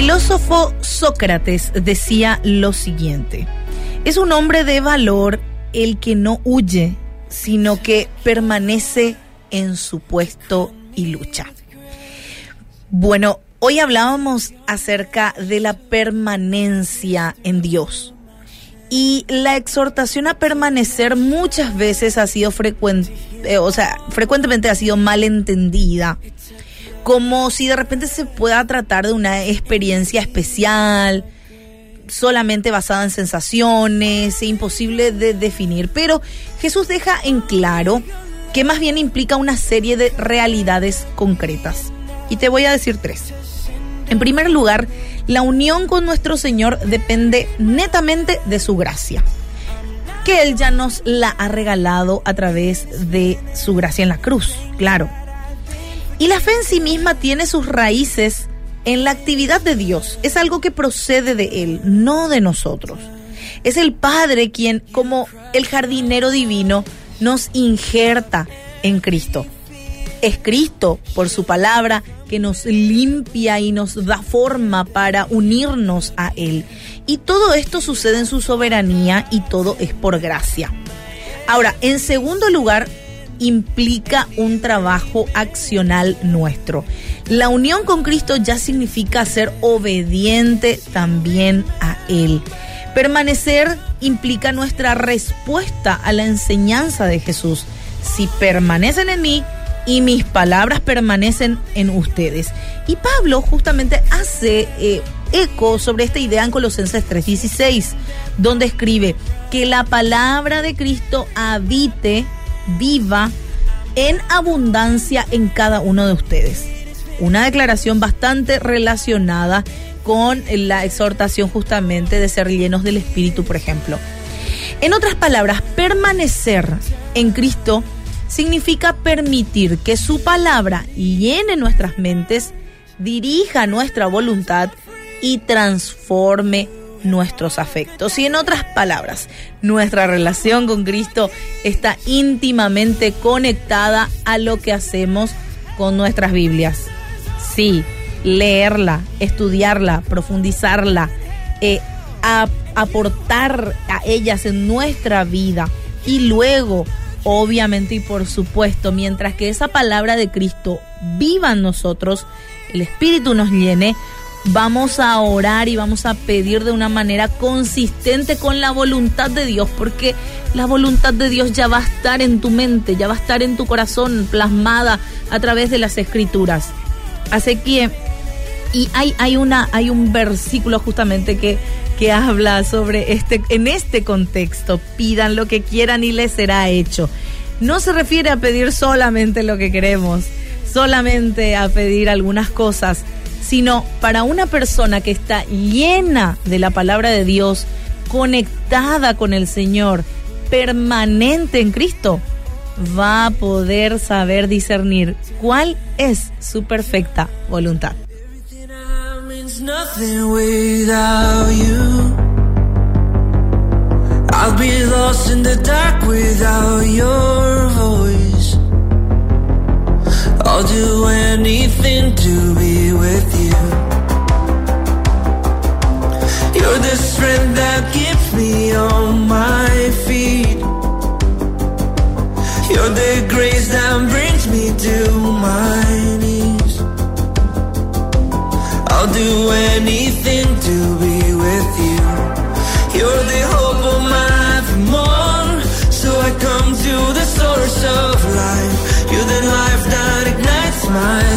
filósofo Sócrates decía lo siguiente, es un hombre de valor el que no huye, sino que permanece en su puesto y lucha. Bueno, hoy hablábamos acerca de la permanencia en Dios. Y la exhortación a permanecer muchas veces ha sido frecuente, eh, o sea, frecuentemente ha sido mal entendida como si de repente se pueda tratar de una experiencia especial, solamente basada en sensaciones, e imposible de definir. Pero Jesús deja en claro que más bien implica una serie de realidades concretas. Y te voy a decir tres. En primer lugar, la unión con nuestro Señor depende netamente de su gracia, que Él ya nos la ha regalado a través de su gracia en la cruz, claro. Y la fe en sí misma tiene sus raíces en la actividad de Dios. Es algo que procede de Él, no de nosotros. Es el Padre quien, como el jardinero divino, nos injerta en Cristo. Es Cristo, por su palabra, que nos limpia y nos da forma para unirnos a Él. Y todo esto sucede en su soberanía y todo es por gracia. Ahora, en segundo lugar, implica un trabajo accional nuestro. La unión con Cristo ya significa ser obediente también a Él. Permanecer implica nuestra respuesta a la enseñanza de Jesús. Si permanecen en mí y mis palabras permanecen en ustedes. Y Pablo justamente hace eh, eco sobre esta idea en Colosenses 3:16, donde escribe que la palabra de Cristo habite viva en abundancia en cada uno de ustedes. Una declaración bastante relacionada con la exhortación justamente de ser llenos del Espíritu, por ejemplo. En otras palabras, permanecer en Cristo significa permitir que su palabra llene nuestras mentes, dirija nuestra voluntad y transforme nuestros afectos. Y en otras palabras, nuestra relación con Cristo está íntimamente conectada a lo que hacemos con nuestras Biblias. Sí, leerla, estudiarla, profundizarla, eh, aportar a ellas en nuestra vida y luego, obviamente y por supuesto, mientras que esa palabra de Cristo viva en nosotros, el Espíritu nos llene, vamos a orar y vamos a pedir de una manera consistente con la voluntad de Dios, porque la voluntad de Dios ya va a estar en tu mente, ya va a estar en tu corazón, plasmada a través de las escrituras. Así que, y hay, hay, una, hay un versículo justamente que, que habla sobre este, en este contexto, pidan lo que quieran y les será hecho. No se refiere a pedir solamente lo que queremos, solamente a pedir algunas cosas, sino para una persona que está llena de la palabra de Dios, conectada con el Señor, permanente en Cristo, va a poder saber discernir cuál es su perfecta voluntad. I'll do anything to the strength that keeps me on my feet. You're the grace that brings me to my knees. I'll do anything to be with you. You're the hope of my life more. So I come to the source of life. You're the life that ignites need